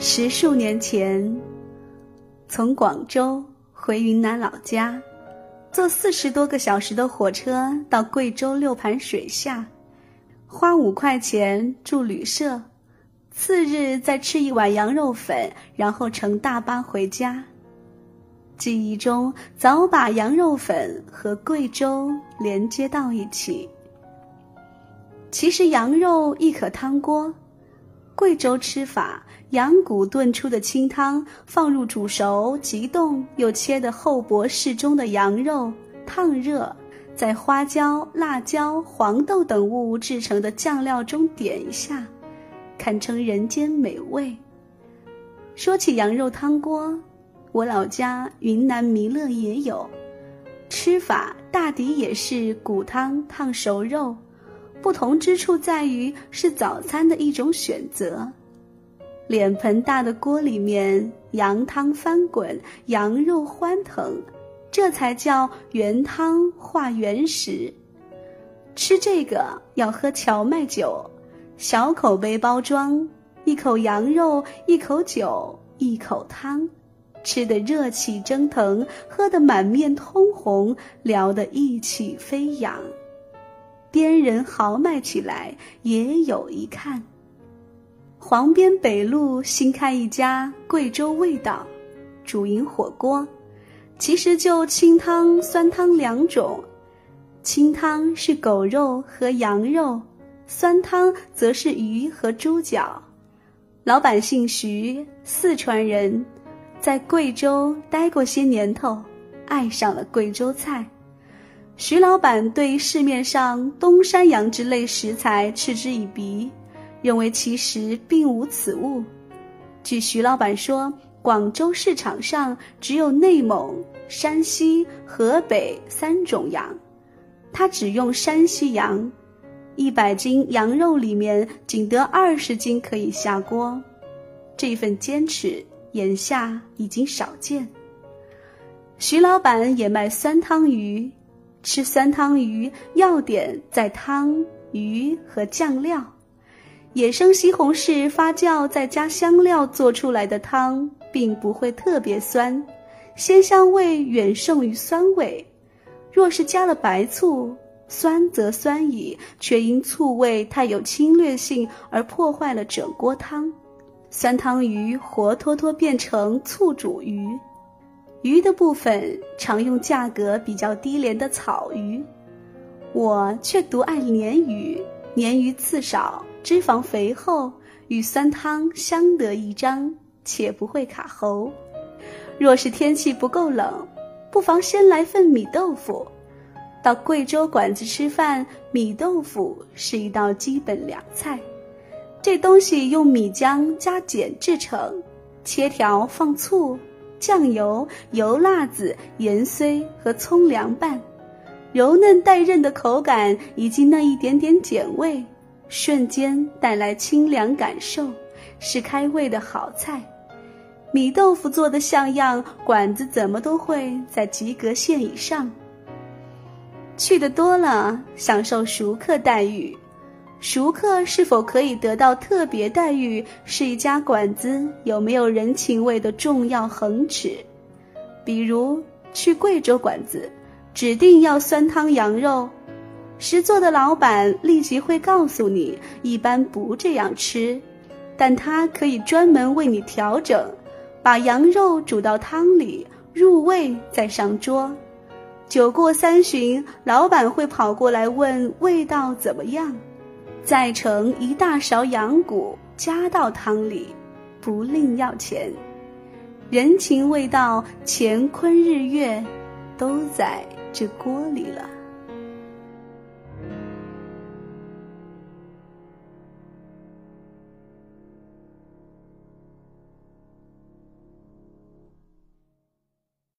十数年前，从广州回云南老家，坐四十多个小时的火车到贵州六盘水下，花五块钱住旅社，次日再吃一碗羊肉粉，然后乘大巴回家。记忆中早把羊肉粉和贵州连接到一起。其实羊肉亦可汤锅，贵州吃法，羊骨炖出的清汤放入煮熟、急冻又切得厚薄适中的羊肉，烫热，在花椒、辣椒、黄豆等物制成的酱料中点一下，堪称人间美味。说起羊肉汤锅。我老家云南弥勒也有，吃法大抵也是骨汤烫熟肉，不同之处在于是早餐的一种选择。脸盆大的锅里面，羊汤翻滚，羊肉欢腾，这才叫原汤化原食。吃这个要喝荞麦酒，小口杯包装，一口羊肉，一口酒，一口汤。吃得热气蒸腾，喝得满面通红，聊得意气飞扬，边人豪迈起来也有一看。黄边北路新开一家贵州味道，主营火锅，其实就清汤、酸汤两种，清汤是狗肉和羊肉，酸汤则是鱼和猪脚。老板姓徐，四川人。在贵州待过些年头，爱上了贵州菜。徐老板对市面上东山羊之类食材嗤之以鼻，认为其实并无此物。据徐老板说，广州市场上只有内蒙、山西、河北三种羊，他只用山西羊，一百斤羊肉里面仅得二十斤可以下锅。这份坚持。眼下已经少见。徐老板也卖酸汤鱼，吃酸汤鱼要点在汤、鱼和酱料。野生西红柿发酵再加香料做出来的汤，并不会特别酸，鲜香味远胜于酸味。若是加了白醋，酸则酸矣，却因醋味太有侵略性而破坏了整锅汤。酸汤鱼活脱脱变成醋煮鱼，鱼的部分常用价格比较低廉的草鱼，我却独爱鲶鱼。鲶鱼刺少，脂肪肥厚，与酸汤相得益彰，且不会卡喉。若是天气不够冷，不妨先来份米豆腐。到贵州馆子吃饭，米豆腐是一道基本凉菜。这东西用米浆加碱制成，切条放醋、酱油、油辣子、盐碎和葱凉拌，柔嫩带韧的口感以及那一点点碱味，瞬间带来清凉感受，是开胃的好菜。米豆腐做的像样，馆子怎么都会在及格线以上。去的多了，享受熟客待遇。熟客是否可以得到特别待遇，是一家馆子有没有人情味的重要衡尺。比如去贵州馆子，指定要酸汤羊肉，食座的老板立即会告诉你，一般不这样吃，但他可以专门为你调整，把羊肉煮到汤里入味再上桌。酒过三巡，老板会跑过来问味道怎么样。再盛一大勺羊骨，加到汤里，不另要钱。人情味道，乾坤日月，都在这锅里了。